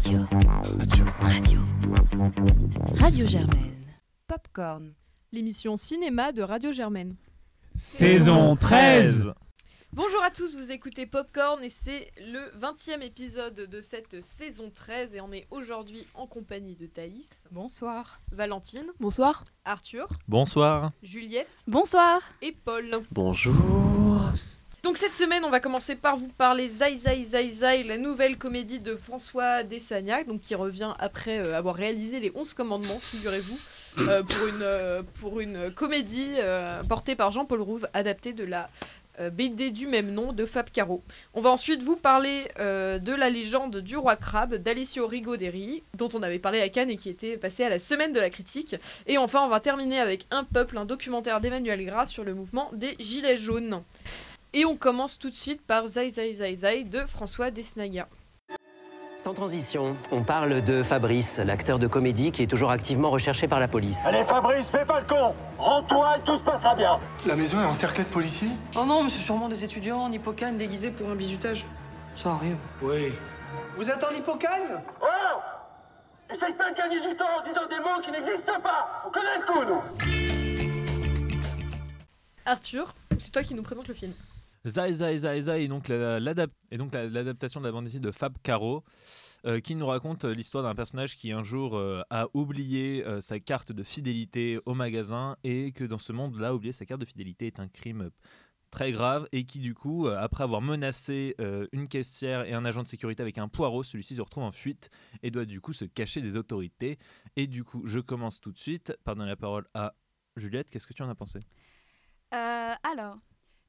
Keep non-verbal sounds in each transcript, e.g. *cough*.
Radio. Radio. Radio. Radio Germaine. Popcorn, l'émission cinéma de Radio Germaine. Saison 13 Bonjour à tous, vous écoutez Popcorn et c'est le 20e épisode de cette saison 13 et on est aujourd'hui en compagnie de Thaïs. Bonsoir. Valentine. Bonsoir. Arthur. Bonsoir. Juliette. Bonsoir. Et Paul. Bonjour. Donc cette semaine, on va commencer par vous parler Zai Zai Zai Zai, la nouvelle comédie de François Dessagnac, donc qui revient après euh, avoir réalisé les 11 commandements, figurez-vous, euh, pour, une, euh, pour une comédie portée par Jean-Paul Rouve, adaptée de la BD du même nom de Fab Caro. On va ensuite vous parler de la légende du roi crabe d'Alessio Rigoderi, dont on avait parlé à Cannes et qui était passé à la semaine de la critique. Et enfin, on va terminer avec Un peuple, un documentaire d'Emmanuel Gras sur le mouvement des Gilets jaunes. Et on commence tout de suite par Zai Zai Zai Zai de François Desnaga. Sans transition, on parle de Fabrice, l'acteur de comédie qui est toujours activement recherché par la police. Allez Fabrice, fais pas le con Rends-toi et tout se passera bien La maison est encerclée de policiers Oh non, mais c'est sûrement des étudiants en hippocane déguisés pour un bizutage. Ça arrive. Oui. Vous êtes en hippocane? Oh Essaye pas de gagner du temps en disant des mots qui n'existent pas On connaît le coup, nous Arthur, c'est toi qui nous présente le film. Zai Zai Zai Zai, et donc l'adaptation de la bande dessinée de Fab Caro, euh, qui nous raconte euh, l'histoire d'un personnage qui un jour euh, a oublié sa carte de fidélité au magasin et que dans ce monde-là, oublier sa carte de fidélité est un crime très grave et qui du coup, après avoir menacé une caissière et un agent de sécurité avec un poireau, celui-ci se retrouve en fuite et doit du coup se cacher des autorités. Et du coup, je commence tout de suite par donner la parole à Juliette. Qu'est-ce que tu en as pensé? Alors,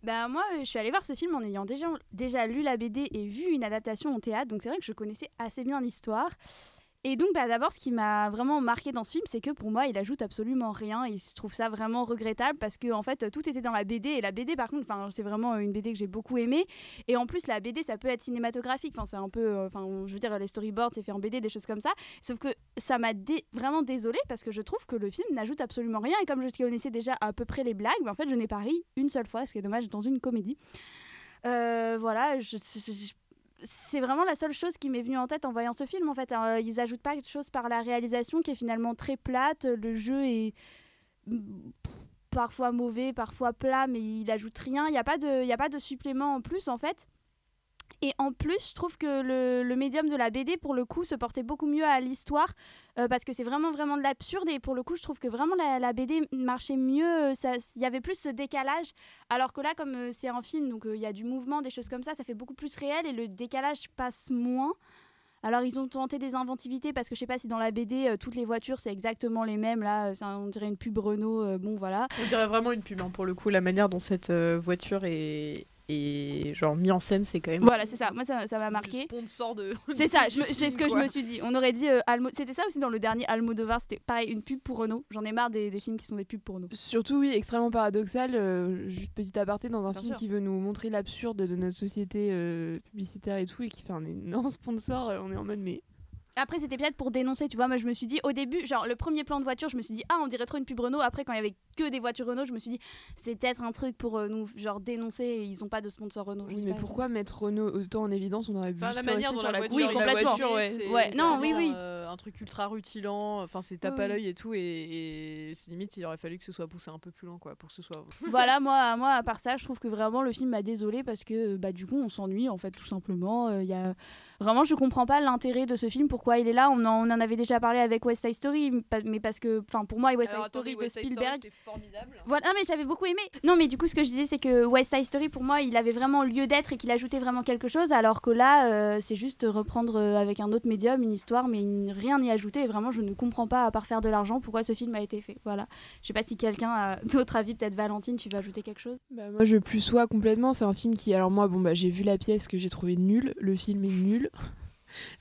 bah moi, je suis allée voir ce film en ayant déjà, déjà lu la BD et vu une adaptation au théâtre, donc c'est vrai que je connaissais assez bien l'histoire. Et donc, bah, d'abord, ce qui m'a vraiment marqué dans ce film, c'est que pour moi, il ajoute absolument rien. Et je trouve ça vraiment regrettable parce que, fait, tout était dans la BD. Et la BD, par contre, c'est vraiment une BD que j'ai beaucoup aimée. Et en plus, la BD, ça peut être cinématographique. Enfin, c'est un peu. Euh, enfin, je veux dire, les storyboards, c'est fait en BD, des choses comme ça. Sauf que ça m'a vraiment désolée parce que je trouve que le film n'ajoute absolument rien. Et comme je connaissais déjà à peu près les blagues, bah, en fait, je n'ai pas ri une seule fois, ce qui est dommage dans une comédie. Euh, voilà, je, je, c'est vraiment la seule chose qui m'est venue en tête en voyant ce film. En fait, euh, ils ajoutent pas quelque chose par la réalisation qui est finalement très plate. Le jeu est parfois mauvais, parfois plat, mais il ajoute rien. Il n'y a pas de, il a pas de supplément en plus en fait. Et en plus, je trouve que le, médium de la BD, pour le coup, se portait beaucoup mieux à l'histoire euh, parce que c'est vraiment, vraiment de l'absurde. Et pour le coup, je trouve que vraiment la, BD marchait mieux. Il y avait plus ce décalage. Alors que là, comme euh, c'est un film, donc euh, il y a du mouvement, des choses comme ça, ça fait beaucoup plus réel et le décalage passe moins. Alors ils ont tenté des inventivités parce que je sais pas si dans la BD toutes les voitures c'est exactement les mêmes là, on dirait une pub Renault, bon voilà. On dirait vraiment une pub hein, pour le coup la manière dont cette voiture est, et genre mis en scène c'est quand même voilà c'est ça. Moi ça m'a marqué. sponsor de *laughs* c'est ça c'est ce que je me suis dit. On aurait dit euh, Almo c'était ça aussi dans le dernier Almodovar c'était pareil une pub pour Renault. J'en ai marre des, des, films qui sont des pubs pour Renault. Surtout oui extrêmement paradoxal euh, juste petit aparté dans un film qui veut nous montrer l'absurde de notre société euh, publicitaire et tout et qui fait un énorme *laughs* sponsor on est en mode mais après, c'était peut-être pour dénoncer, tu vois. Moi, je me suis dit, au début, genre, le premier plan de voiture, je me suis dit, ah, on dirait trop une pub Renault. Après, quand il y avait que des voitures Renault, je me suis dit, c'est peut-être un truc pour euh, nous, genre, dénoncer. Et ils ont pas de sponsor Renault. Oui, mais pourquoi mettre Renault autant en évidence? On aurait vu la manière dont la, voiture, oui, complètement. ouais. non, oui, oui. Euh, un truc ultra rutilant. Enfin, c'est tape à l'œil et tout. Et, c'est limite, il aurait fallu que ce soit poussé un peu plus loin, quoi, pour que ce soit. *laughs* voilà, moi, moi, à part ça, je trouve que vraiment le film m'a désolé parce que, bah, du coup, on s'ennuie, en fait, tout simplement. Euh, il y a Vraiment, je comprends pas l'intérêt de ce film, pourquoi il est là. On en, on en avait déjà parlé avec West Side Story, mais parce que, enfin, pour moi, West Side Story de Spielberg. C'est formidable. Voilà, mais j'avais beaucoup aimé. Non, mais du coup, ce que je disais, c'est que West Side Story, pour moi, il avait vraiment lieu d'être et qu'il ajoutait vraiment quelque chose, alors que là, euh, c'est juste reprendre euh, avec un autre médium une histoire, mais rien n'y ajouter. Et vraiment, je ne comprends pas, à part faire de l'argent, pourquoi ce film a été fait. Voilà. Je sais pas si quelqu'un a *laughs* d'autres avis, peut-être Valentine, tu veux ajouter quelque chose? Bah, Moi, je plus sois complètement. C'est un film qui, alors moi, bon, bah, j'ai vu la pièce que j'ai trouvé nulle. Le film est nul. *laughs*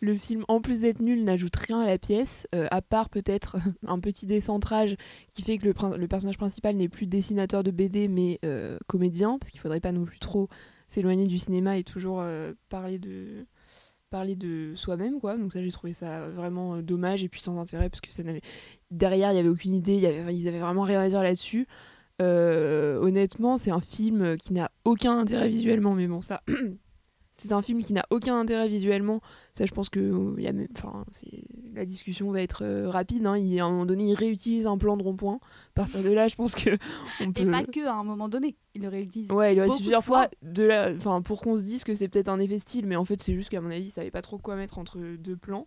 Le film, en plus d'être nul, n'ajoute rien à la pièce, euh, à part peut-être *laughs* un petit décentrage qui fait que le, personnage principal n'est plus dessinateur de BD mais euh, comédien, parce qu'il faudrait pas non plus trop s'éloigner du cinéma et toujours euh, parler de soi-même quoi. Donc ça j'ai trouvé ça vraiment dommage et puis sans intérêt parce que derrière il y avait aucune idée ils avaient vraiment rien à dire là-dessus. Honnêtement c'est un film qui n'a aucun intérêt visuellement mais bon ça *clears throat* c'est un film qui n'a aucun intérêt visuellement. Ça, je pense que euh, y a même- la discussion va être euh, rapide. hein. Il, à un moment donné, il réutilise un plan de rond-point. À partir de là, je pense que *laughs* on Et peut. pas que à un moment donné. Il le réutilise. Ouais, il le de plusieurs fois, de la... enfin, pour qu'on se dise que c'est peut-être un effet style, mais en fait, c'est juste qu'à mon avis, il savait pas trop quoi mettre entre deux plans.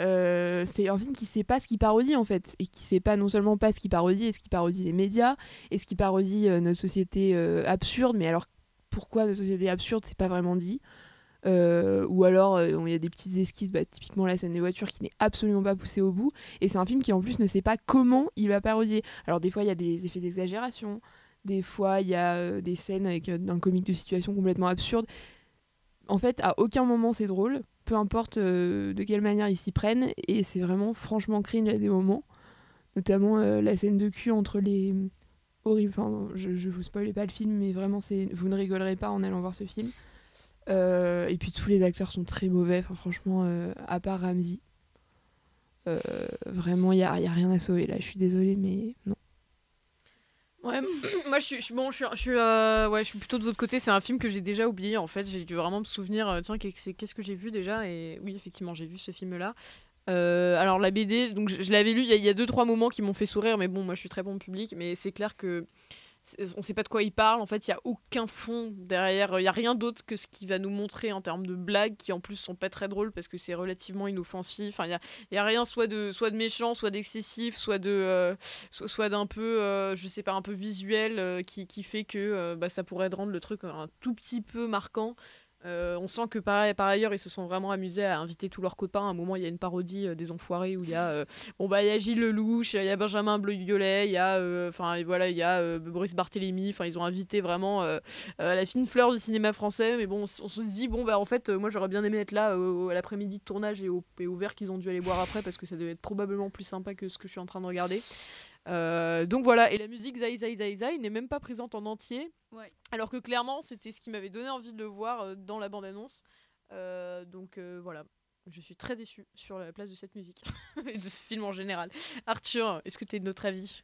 Euh, c'est un film qui sait pas ce qu'il parodie en fait, et qui sait pas non seulement pas ce qu'il parodie, et ce qu'il parodie les médias, et ce qu'il parodie euh, notre société euh, absurde, mais alors pourquoi notre société absurde, c'est pas vraiment dit. Euh, ou alors euh, il y a des petites esquisses, bah, typiquement la scène des voitures qui n'est absolument pas poussée au bout, et c'est un film qui en plus ne sait pas comment il va parodier. Alors des fois il y a des effets d'exagération, des fois, il y a euh, des scènes avec un comique de situation complètement absurde. En fait, à aucun moment c'est drôle, peu importe de quelle manière ils s'y prennent, et c'est vraiment franchement cringe à des moments. Notamment la scène de cul entre les. Horrible, je, je vous spoil pas le film, mais vraiment, c'est vous ne rigolerez pas en allant voir ce film. Euh, et puis tous les acteurs sont très mauvais, franchement, euh, à part Ramsey. Euh, vraiment, il n'y a, a rien à sauver là, je suis désolée, mais non. Ouais, *coughs* moi je suis, suis- plutôt de votre côté. C'est un film que j'ai déjà oublié en fait. J'ai dû vraiment me souvenir. tiens, qu'est-ce que j'ai vu déjà? Et oui, effectivement, j'ai vu ce film-là. Euh, alors la BD, donc je, l'avais lu. Il y, a- deux trois moments qui m'ont fait sourire, mais bon, moi je suis très bon public. Mais c'est clair que on sait pas de quoi il parle. En fait, il y a aucun fond derrière. Il y a rien d'autre que ce qui va nous montrer en termes de blagues, qui en plus sont pas très drôles parce que c'est relativement inoffensif. Enfin, il y a, rien soit de soit de méchant, soit d'excessif, soit de euh, soit, d'un peu, euh, je sais pas, un peu visuel qui, fait que bah, ça pourrait rendre le truc un tout petit peu marquant. Euh, on sent que par, par ailleurs ils se sont vraiment amusés à inviter tous leurs copains. À un moment il y a une parodie euh, des Enfoirés où il y a euh, bon bah y Gilles Lelouch, il y a Benjamin Bleu-Violet, il y a euh, enfin voilà il y a Boris Barthélémy. Ils ont invité vraiment la fine fleur du cinéma français. Mais bon on, se dit bon bah en fait moi j'aurais bien aimé être là à l'après-midi de tournage et au, et au verre qu'ils ont dû aller boire après parce que ça devait être probablement plus sympa que ce que je suis en train de regarder. Euh, donc voilà, et la musique Zai Zai Zai Zai n'est même pas présente en entier. Ouais. Alors que clairement, c'était ce qui m'avait donné envie de le voir euh, dans la bande-annonce. Euh, donc euh, voilà, je suis très déçue sur la place de cette musique *laughs* et de ce film en général. Arthur, est-ce que tu es de notre avis?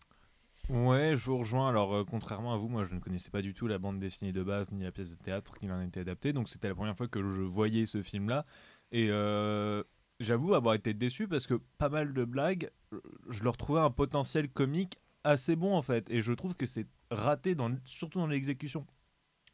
Ouais, je vous rejoins. Alors, euh, contrairement à vous, moi, je ne connaissais pas du tout la bande dessinée de base ni la pièce de théâtre qui en a été adaptée. Donc, c'était la première fois que je voyais ce film-là. Et euh, j'avoue avoir été déçu parce que pas mal de blagues, je leur trouvais un potentiel comique assez bon en fait. Et je trouve que c'est raté, dans, surtout dans l'exécution.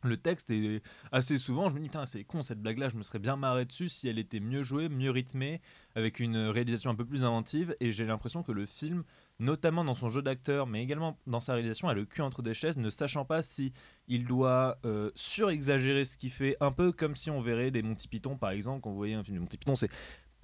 Le texte est assez souvent, je me dis, putain, c'est con cette blague-là, je me serais bien marré dessus si elle était mieux jouée, mieux rythmée, avec une réalisation un peu plus inventive. Et j'ai l'impression que le film notamment dans son jeu d'acteur, mais également dans sa réalisation, a le cul entre deux chaises, ne sachant pas si il doit euh, surexagérer ce qu'il fait, un peu comme si on verrait des Monty Python, par exemple, quand vous voyez un film de Monty Python, c'est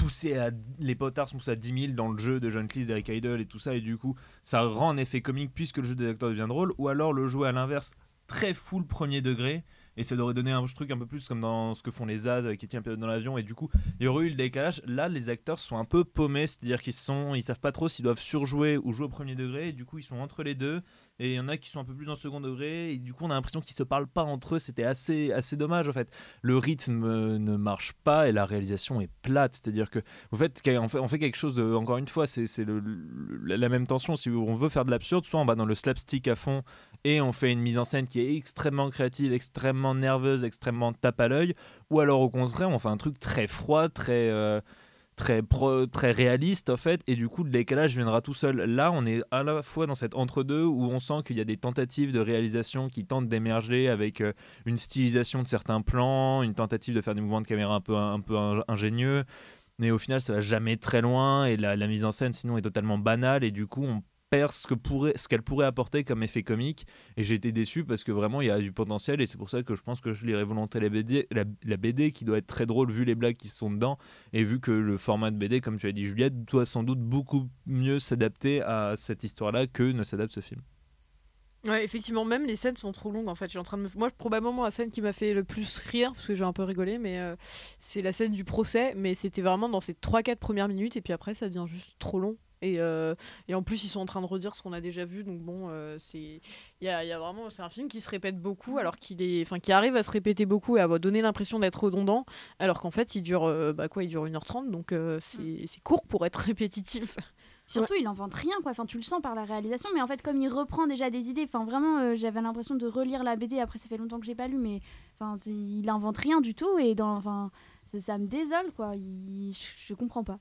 poussé à les potards sont à 10 000 dans le jeu de John Cleese, d'Eric Idle et tout ça, et du coup, ça rend un effet comique puisque le jeu des acteurs devient drôle, ou alors le jouer à l'inverse, très full premier degré, et ça devrait donner un truc un peu plus comme dans ce que font les As avec Etienne dans l'avion, et du coup, il y aurait eu le décalage. Là, les acteurs sont un peu paumés, c'est-à-dire qu'ils sont, ils savent pas trop s'ils doivent surjouer ou jouer au premier degré, et du coup, ils sont entre les deux. Et il y en a qui sont un peu plus en second degré, et du coup, on a l'impression qu'ils se parlent pas entre eux. C'était assez, assez dommage en fait. Le rythme euh, ne marche pas et la réalisation est plate, c'est-à-dire que vous faites, on fait, on fait quelque chose. De, encore une fois, c'est c'est le- le- la même tension. Si on veut faire de l'absurde, soit on va dans le slapstick à fond et on fait une mise en scène qui est extrêmement créative, extrêmement nerveuse, extrêmement tape à l'œil, ou alors au contraire, on fait un truc très froid, très euh, très pro- très réaliste en fait, et du coup le décalage viendra tout seul. Là, on est à la fois dans cet entre-deux où on sent qu'il y a des tentatives de réalisation qui tentent d'émerger avec euh, une stylisation de certains plans, une tentative de faire des mouvements de caméra un peu ingénieux. Mais au final, ça va jamais très loin et la, la mise en scène, sinon, est totalement banale et du coup, on perd ce que pourrait, ce qu'elle pourrait apporter comme effet comique. Et j'ai été déçu parce que vraiment, il y a du potentiel et c'est pour ça que je pense que je lirai volontiers la BD, la, BD qui doit être très drôle vu les blagues qui sont dedans et vu que le format de BD, comme tu as dit Juliette, doit sans doute beaucoup mieux s'adapter à cette histoire-là que ne s'adapte ce film. Ouais, effectivement, même les scènes sont trop longues en fait. En train de. Moi, probablement la scène qui m'a fait le plus rire, parce que j'ai un peu rigolé, mais euh, c'est la scène du procès. Mais c'était vraiment dans ces 3-4 premières minutes, et puis après, ça devient juste trop long. Et, euh, et en plus, ils sont en train de redire ce qu'on a déjà vu, donc bon, euh, c'est. Il y a, y a vraiment. C'est un film qui se répète beaucoup, alors qu'il est. Enfin, qui arrive à se répéter beaucoup et à donner l'impression d'être redondant, alors qu'en fait, il dure. euh, bah quoi, il dure 1h30, donc c'est c'est court pour être *laughs* répétitif. Surtout, il invente rien, quoi. Enfin, tu le sens par la réalisation, mais en fait, comme il reprend déjà des idées, enfin, vraiment, j'avais l'impression de relire la BD. Après, ça fait longtemps que j'ai pas lu, mais enfin, il invente rien du tout, et dans, enfin, ça, ça me désole, quoi. Il- je, je comprends pas.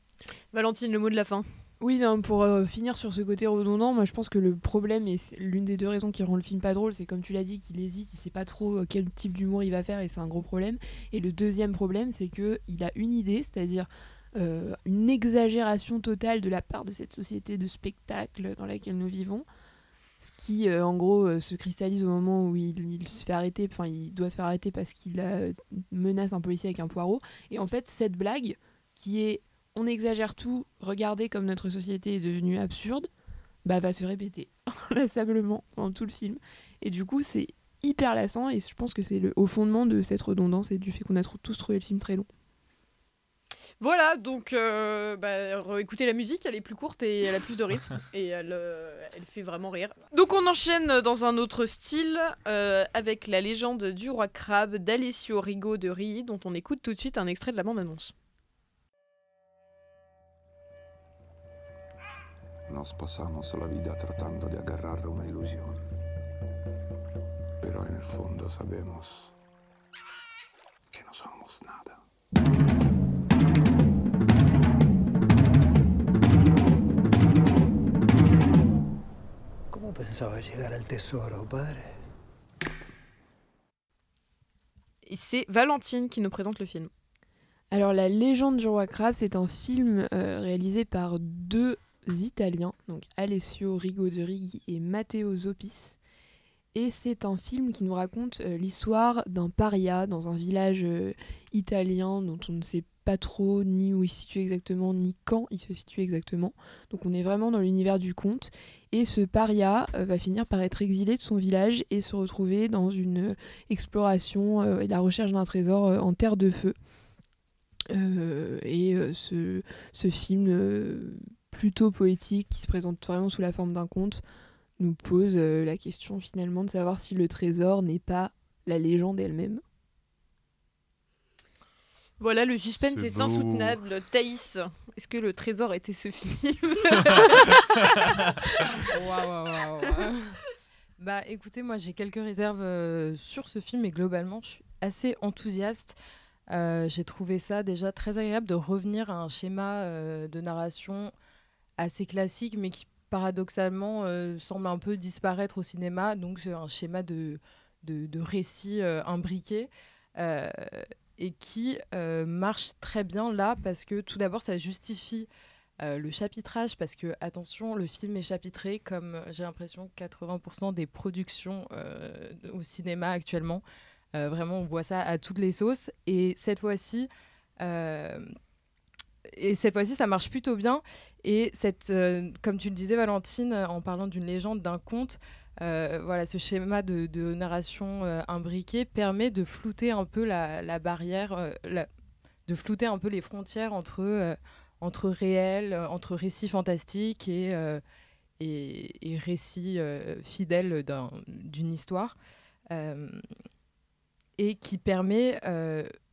Valentine, le mot de la fin. Oui, pour euh, finir sur ce côté redondant, moi je pense que le problème, et l'une des deux raisons qui rend le film pas drôle, c'est comme tu l'as dit, qu'il hésite, il sait pas trop euh, quel type d'humour il va faire, et c'est un gros problème. Et le deuxième problème, c'est que il a une idée, c'est-à-dire euh, une exagération totale de la part de cette société de spectacle dans laquelle nous vivons. Ce qui, en gros, se cristallise au moment où il, il se fait arrêter, enfin, il doit se faire arrêter parce qu'il menace un policier avec un poireau. Et en fait, cette blague, qui est on exagère tout, regardez comme notre société est devenue absurde, bah va se répéter *laughs* inlassablement pendant tout le film. Et du coup, c'est hyper lassant et je pense que c'est le au fondement de cette redondance et du fait qu'on a tous trouvé le film très long. Voilà, donc euh, bah, écoutez la musique, elle est plus courte et elle a plus de rythme *laughs* et elle, euh, elle fait vraiment rire. Donc on enchaîne dans un autre style euh, avec la légende du roi crabe d'Alessio Rigo de Rii, dont on écoute tout de suite un extrait de la bande-annonce. Nos pasamos la vida tratando de agarrar una ilusión. Pero en el fondo sabemos que no somos nada. ¿Cómo pensaba llegar al tesoro, padre? Et c'est Valentine qui nous présente le film. Alors, La légende du roi crabe, c'est un film euh, réalisé par deux Italiens, donc Alessio Rigo de Righi et Matteo Zopis. Et c'est un film qui nous raconte euh, l'histoire d'un paria dans un village euh, italien dont on ne sait pas trop ni où il se situe exactement, ni quand il se situe exactement. Donc on est vraiment dans l'univers du conte. Et ce paria euh, va finir par être exilé de son village et se retrouver dans une exploration et la recherche d'un trésor en terre de feu. Et ce, film plutôt poétique qui se présente vraiment sous la forme d'un conte nous pose euh, la question finalement de savoir si le trésor n'est pas la légende elle-même. Voilà, le suspense C'est est insoutenable. Thaïs, est-ce que le trésor était ce film *laughs* Waouh, waouh, waouh, waouh. *laughs* Bah écoutez, moi j'ai quelques réserves euh, sur ce film et globalement je suis assez enthousiaste. Euh, j'ai trouvé ça déjà très agréable de revenir à un schéma euh, de narration assez classique mais qui paradoxalement euh, semble un peu disparaître au cinéma. Donc c'est un schéma de, de, de récit euh, imbriqué. euh, et qui marche très bien là parce que tout d'abord ça justifie le chapitrage parce que attention le film est chapitré comme j'ai l'impression 80% des productions au cinéma actuellement vraiment on voit ça à toutes les sauces et cette fois-ci et cette fois-ci ça marche plutôt bien et cette euh, comme tu le disais Valentine euh, en parlant d'une légende d'un conte euh, voilà, ce schéma de, narration euh, imbriquée permet de flouter un peu la, barrière, de flouter un peu les frontières entre, entre réel, entre récits fantastiques et, et, fidèles d'un- d'une histoire. Et qui permet,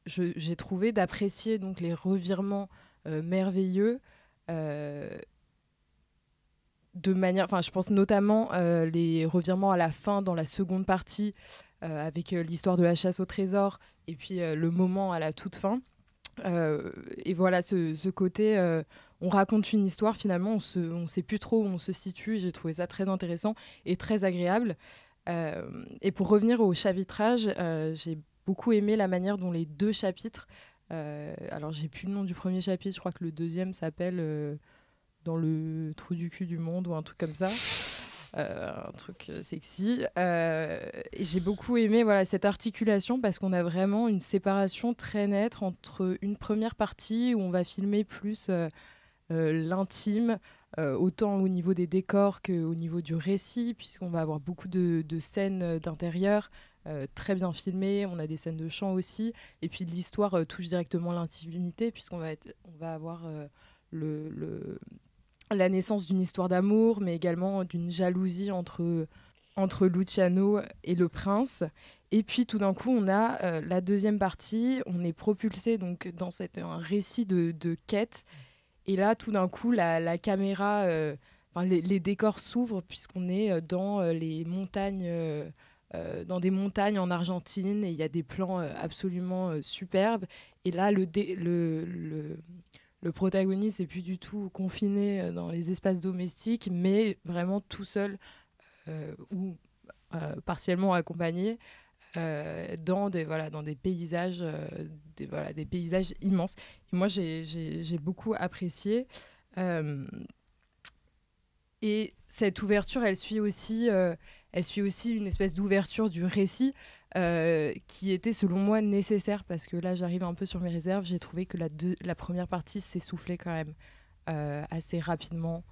j'ai trouvé, d'apprécier les revirements merveilleux euh, de manière, enfin, je pense notamment euh, les revirements à la fin dans la seconde partie euh, avec euh, l'histoire de la chasse au trésor et puis euh, le moment à la toute fin. Euh, et voilà, ce, ce côté, euh, on raconte une histoire, finalement, on se, on sait plus trop où on se situe. J'ai trouvé ça très intéressant et très agréable. Euh, et pour revenir au chapitrage, euh, j'ai beaucoup aimé la manière dont les deux chapitres. Euh, alors, j'ai plus le nom du premier chapitre, je crois que le deuxième s'appelle euh, Dans le trou du cul du monde ou un truc comme ça. Euh, un truc sexy. J'ai beaucoup aimé voilà, cette articulation parce qu'on a vraiment une séparation très nette entre une première partie où on va filmer plus l'intime, autant au niveau des décors qu'au niveau du récit, puisqu'on va avoir beaucoup de, scènes d'intérieur. Euh, très bien filmées, on a des scènes de chant aussi, et puis l'histoire euh, touche directement l'intimité, puisqu'on va, on va avoir euh, le, le- la naissance d'une histoire d'amour, mais également d'une jalousie entre, entre Luciano et le prince. Et puis tout d'un coup, on a la deuxième partie, on est propulsé donc dans cette, un récit de, de quête. Et là, tout d'un coup, la, la caméra, les, décors s'ouvrent puisqu'on est dans les montagnes, euh, dans des montagnes en Argentine et il y a des plans euh, absolument euh, superbes. Et là, le, le, le, protagoniste n'est plus du tout confiné dans les espaces domestiques, mais vraiment tout seul ou partiellement accompagné dans des voilà dans des paysages voilà des paysages immenses et moi j'ai- beaucoup apprécié et cette ouverture elle suit aussi elle suit aussi une espèce d'ouverture du récit euh, qui était selon moi nécessaire parce que là j'arrive un peu sur mes réserves j'ai trouvé que la, première partie s'essoufflait quand même euh, assez rapidement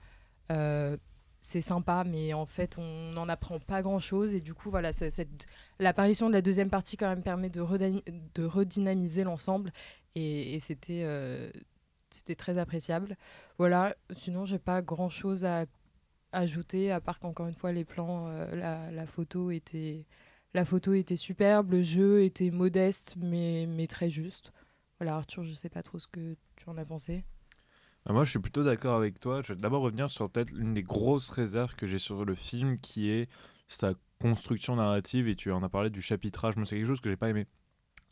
Euh, c'est sympa, mais en fait, on n'en apprend pas grand-chose. Et du coup, voilà, l'apparition de la deuxième partie quand même permet de, redyn- de redynamiser l'ensemble. Et, c'était, c'était très appréciable. Voilà, sinon, j'ai pas grand-chose à ajouter, à part qu'encore une fois, les plans, euh, la, photo était... La photo était superbe, le jeu était modeste, mais, mais très juste. Voilà, Arthur, je sais pas trop ce que tu en as pensé. Ah, Moi, je suis plutôt d'accord avec toi. Je vais d'abord revenir sur peut-être l'une des grosses réserves que j'ai sur le film, qui est sa construction narrative. Et tu en as parlé du chapitrage. Moi, c'est quelque chose que j'ai pas aimé.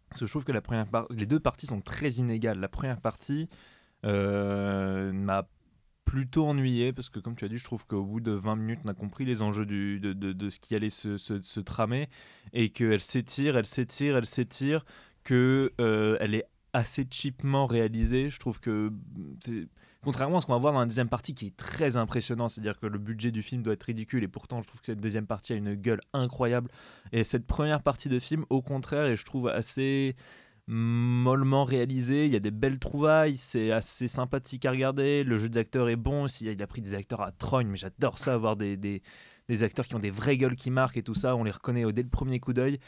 Parce que je trouve que la première les deux parties sont très inégales. La première partie euh, m'a plutôt ennuyé parce que comme tu as dit je trouve qu'au bout de 20 minutes on a compris les enjeux de, de- de ce qui allait se, se- se tramer et qu'elle s'étire, elle s'étire, elle s'étire, que euh, elle est assez cheapement réalisée. Je trouve que contrairement à ce qu'on va voir dans la deuxième partie qui est très impressionnant, c'est-à-dire que le budget du film doit être ridicule et pourtant je trouve que cette deuxième partie a une gueule incroyable et cette première partie de film au contraire et je trouve assez mollement réalisé, il y a des belles trouvailles, c'est assez sympathique à regarder, le jeu des acteurs est bon il a pris des acteurs à trogne, mais j'adore ça, avoir des, des, des acteurs qui ont des vraies gueules qui marquent et tout ça, on les reconnaît dès le premier coup d'œil.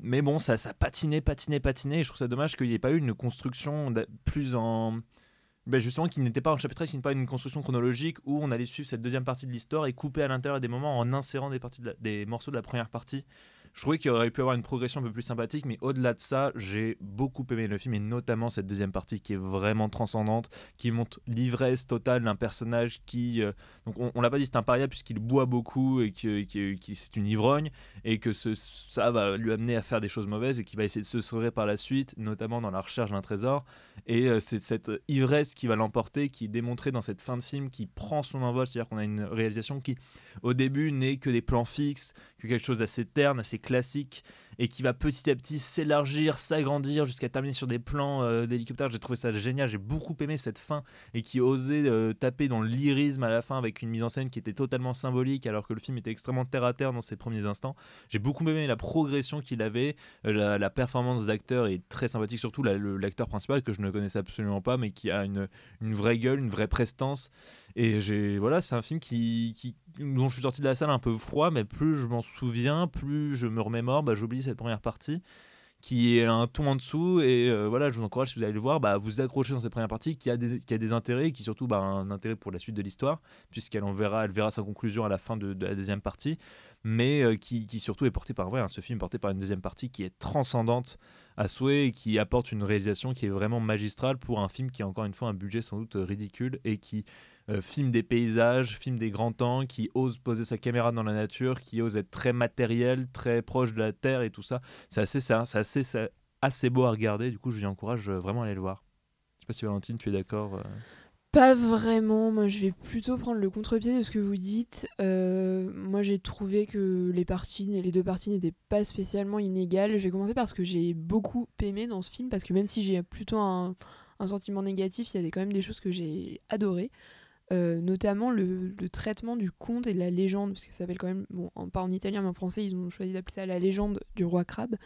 Mais bon, ça, ça patinait, patinait, patinait, et je trouve ça dommage qu'il n'y ait pas eu une construction plus en... Ben justement, qui n'était pas un chapitre, qui n'était pas une construction chronologique où on allait suivre cette deuxième partie de l'histoire et couper à l'intérieur des moments en insérant des, parties des morceaux de la première partie. Je trouvais qu'il aurait pu avoir une progression un peu plus sympathique, mais au-delà de ça, j'ai beaucoup aimé le film et notamment cette deuxième partie qui est vraiment transcendante, qui montre l'ivresse totale d'un personnage qui, euh, donc on, on l'a pas dit, c'est un paria puisqu'il boit beaucoup et que, qui- c'est une ivrogne et que ce- ça va lui amener à faire des choses mauvaises et qu'il va essayer de se sauver par la suite, notamment dans la recherche d'un trésor. Et euh, c'est cette ivresse qui va l'emporter, qui est démontrée dans cette fin de film, qui prend son envol, c'est-à-dire qu'on a une réalisation qui, au début, n'est que des plans fixes, que quelque chose d'assez terne, assez classique, et qui va petit à petit s'élargir, s'agrandir, jusqu'à terminer sur des plans euh, d'hélicoptère. J'ai trouvé ça génial, j'ai beaucoup aimé cette fin, et qui osait euh, taper dans lyrisme à la fin, avec une mise en scène qui était totalement symbolique, alors que le film était extrêmement terre-à-terre dans ses premiers instants. J'ai beaucoup aimé la progression qu'il avait, euh, la, performance des acteurs est très sympathique, surtout la- le- l'acteur principal, que je ne connaissais absolument pas, mais qui a une, une vraie gueule, une vraie prestance. Et j'ai voilà, c'est un film qui, dont je suis sorti de la salle un peu froid, mais plus je m'en souviens, plus je me remémore, bah, j'oublie cette première partie qui est un ton en dessous. Et euh, voilà je vous encourage si vous allez le voir bah, vous accrocher dans cette première partie qui a des, qui a des intérêts qui surtout bah, un intérêt pour la suite de l'histoire puisqu'elle en verra elle verra sa conclusion à la fin de, la deuxième partie mais euh, qui, qui surtout est porté par ouais, hein, ce film porté par une deuxième partie qui est transcendante à souhait et qui apporte une réalisation qui est vraiment magistrale pour un film qui a encore une fois un budget sans doute ridicule et qui euh, filme des paysages, filme des grands temps, qui ose poser sa caméra dans la nature, qui ose être très matériel, très proche de la terre et tout ça. C'est assez, ça, c'est assez, assez beau à regarder. Du coup, je vous encourage euh, vraiment à aller le voir. Je sais pas si Valentine, tu es d'accord. euh. Pas vraiment, moi je vais plutôt prendre le contre-pied de ce que vous dites. Moi j'ai trouvé que les parties, les deux parties n'étaient pas spécialement inégales. Je vais commencer par ce que j'ai beaucoup aimé dans ce film, parce que même si j'ai plutôt un, un sentiment négatif, il y a des- quand même des choses que j'ai adorées. Euh, notamment le, traitement du conte et de la légende, parce que ça s'appelle quand même, bon, en- pas en italien mais en français, ils ont choisi d'appeler ça la légende du roi crabe.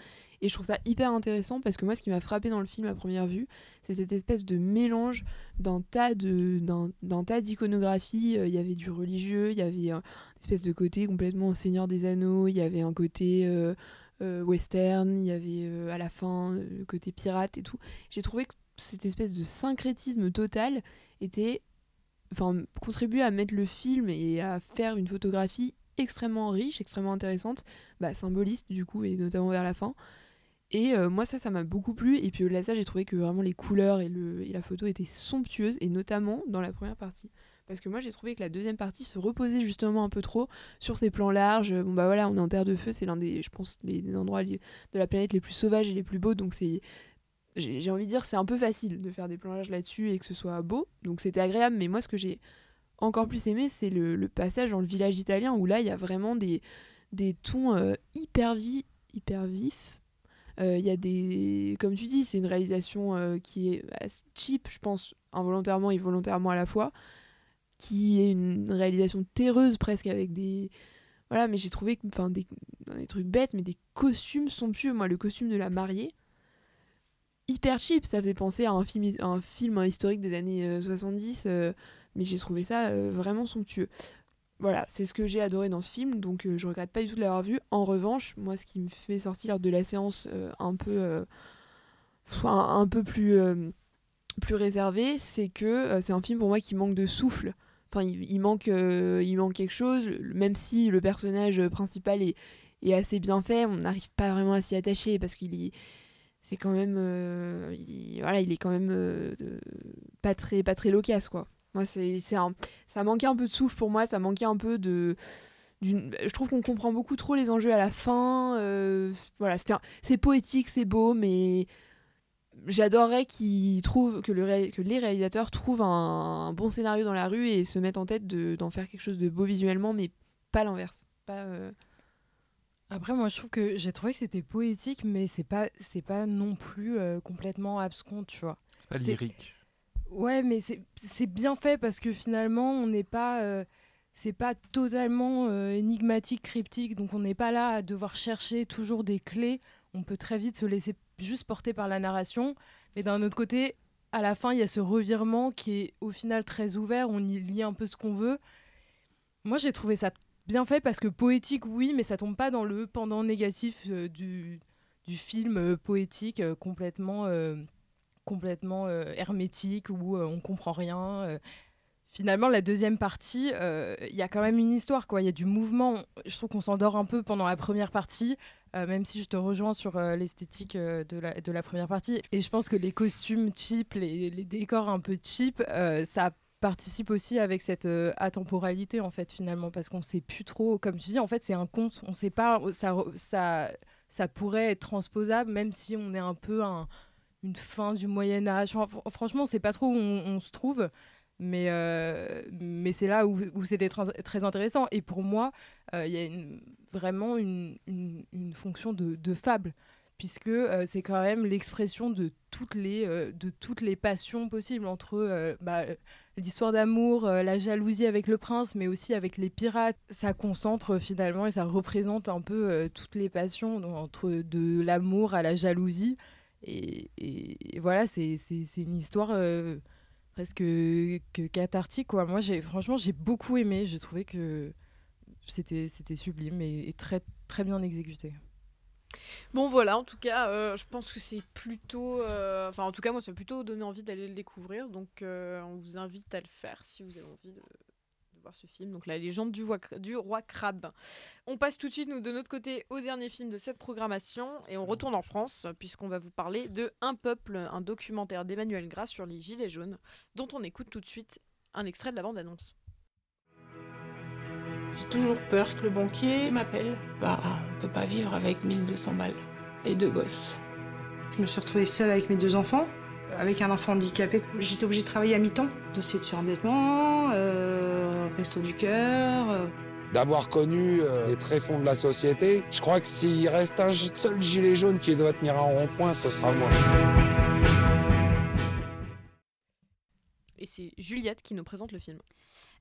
Et je trouve ça hyper intéressant parce que moi, ce qui m'a frappé dans le film à première vue, c'est cette espèce de mélange d'un tas de d'un d'un tas d'iconographie. Euh, Il y avait du religieux, il y avait un une espèce de côté complètement Seigneur des Anneaux, il y avait un côté euh, western, il y avait à la fin le côté pirate et tout. J'ai trouvé que cette espèce de syncrétisme total était enfin contribuait à mettre le film et à faire une photographie extrêmement riche, extrêmement intéressante, bah, symboliste du coup et notamment vers la fin. Et euh, moi, ça, ça m'a beaucoup plu. Et puis au-delà de ça, j'ai trouvé que vraiment les couleurs et, le, et la photo étaient somptueuses, et notamment dans la première partie. Parce que moi, j'ai trouvé que la deuxième partie se reposait justement un peu trop sur ces plans larges. Bon, bah voilà, on est en terre de feu, c'est l'un des, je pense, des, endroits de la planète les plus sauvages et les plus beaux. Donc c'est. J'ai envie de dire, c'est un peu facile de faire des plans larges là-dessus et que ce soit beau. Donc c'était agréable. Mais moi, ce que j'ai encore plus aimé, c'est le, passage dans le village italien où là, il y a vraiment des, des tons euh, hyper, vi- hyper vifs. Euh, Il y a des. Comme tu dis, c'est une réalisation euh, qui est assez cheap, je pense, involontairement et volontairement à la fois, qui est une réalisation terreuse presque avec des. Voilà, mais j'ai trouvé enfin, des, des trucs bêtes, mais des costumes somptueux. Moi, le costume de la mariée, hyper cheap, ça faisait penser à un film, historique des années euh, 70, euh, mais j'ai trouvé ça euh, vraiment somptueux. Voilà, c'est ce que j'ai adoré dans ce film, donc euh, je regrette pas du tout de l'avoir vu. En revanche, moi, ce qui me fait sortir de la séance euh, un peu, euh, un, peu plus, euh, plus réservé, c'est que euh, c'est un film pour moi qui manque de souffle. Enfin, il, manque, euh, il manque quelque chose, même si le personnage principal est, est assez bien fait, on n'arrive pas vraiment à s'y attacher parce qu'il est, c'est quand même, euh, il, voilà, il est quand même euh, pas très, pas très loquace quoi. Moi, c'est, ça manquait un peu de souffle pour moi, ça manquait un peu de, je trouve qu'on comprend beaucoup trop les enjeux à la fin. euh, voilà, c'est poétique, c'est beau, mais j'adorerais qu'ils trouvent que, le que les réalisateurs trouvent un, bon scénario dans la rue et se mettent en tête de- d'en faire quelque chose de beau visuellement, mais pas l'inverse. Pas, Après, moi, je trouve que j'ai trouvé que c'était poétique, mais c'est pas, c'est pas non plus euh, complètement abscon, tu vois. C'est pas lyrique. Ouais, mais c'est bien fait parce que finalement, on n'est pas. euh, c'est pas totalement euh, énigmatique, cryptique, donc on n'est pas là à devoir chercher toujours des clés. On peut très vite se laisser juste porter par la narration. Mais d'un autre côté, à la fin, il y a ce revirement qui est au final très ouvert. On y lit un peu ce qu'on veut. Moi, j'ai trouvé ça bien fait parce que poétique, oui, mais ça tombe pas dans le pendant négatif euh, du, du film euh, poétique euh, complètement, complètement hermétique où on comprend rien. Finalement, la deuxième partie, il y a quand même une histoire, quoi. Il y a du mouvement. Je trouve qu'on s'endort un peu pendant la première partie, même si je te rejoins sur l'esthétique de, la, de la première partie. Et je pense que les costumes cheap, les, les décors un peu cheap, ça participe aussi avec cette euh, atemporalité en fait finalement parce qu'on sait plus trop comme tu dis en fait c'est un conte. On sait pas ça ça ça pourrait être transposable même si on est un peu un, une fin du Moyen Âge. Franchement on sait pas trop où on, se trouve mais euh, mais c'est là où, c'était très, intéressant. Et pour moi euh, il y a vraiment une, une, fonction de fable puisque euh, c'est quand même l'expression de toutes les euh, de toutes les passions possibles entre euh, bah, l'histoire d'amour, la jalousie avec le prince, mais aussi avec les pirates. Ça concentre finalement et ça représente un peu toutes les passions, entre de l'amour à la jalousie. Et, et- et voilà, c'est une histoire presque que cathartique. Moi, franchement, j'ai beaucoup aimé. J'ai trouvé que c'était c'était sublime et, et très, très bien exécuté. Bon voilà, en tout cas, euh, je pense que c'est plutôt... euh, Enfin, en tout cas, moi, ça m'a plutôt donné envie d'aller le découvrir. Donc, euh, on vous invite à le faire si vous avez envie de, voir ce film. Donc, La légende du, roi crabe. On passe tout de suite, nous, de notre côté, au dernier film de cette programmation. Et on retourne en France, puisqu'on va vous parler de Un peuple, un documentaire d'Emmanuel Gras sur les Gilets jaunes, dont on écoute tout de suite un extrait de la bande-annonce. J'ai toujours peur que le banquier m'appelle. Bah, on peut pas vivre avec 1200 balles et deux gosses. Je me suis retrouvée seule avec mes deux enfants, avec un enfant handicapé. J'étais obligée de travailler à mi-temps, dossier de surendettement, euh, resto du cœur. euh. d'avoir connu euh, les tréfonds de la société. Je crois que s'il reste un seul gilet jaune qui doit tenir un rond-point, ce sera moi. Et c'est Juliette qui nous présente le film.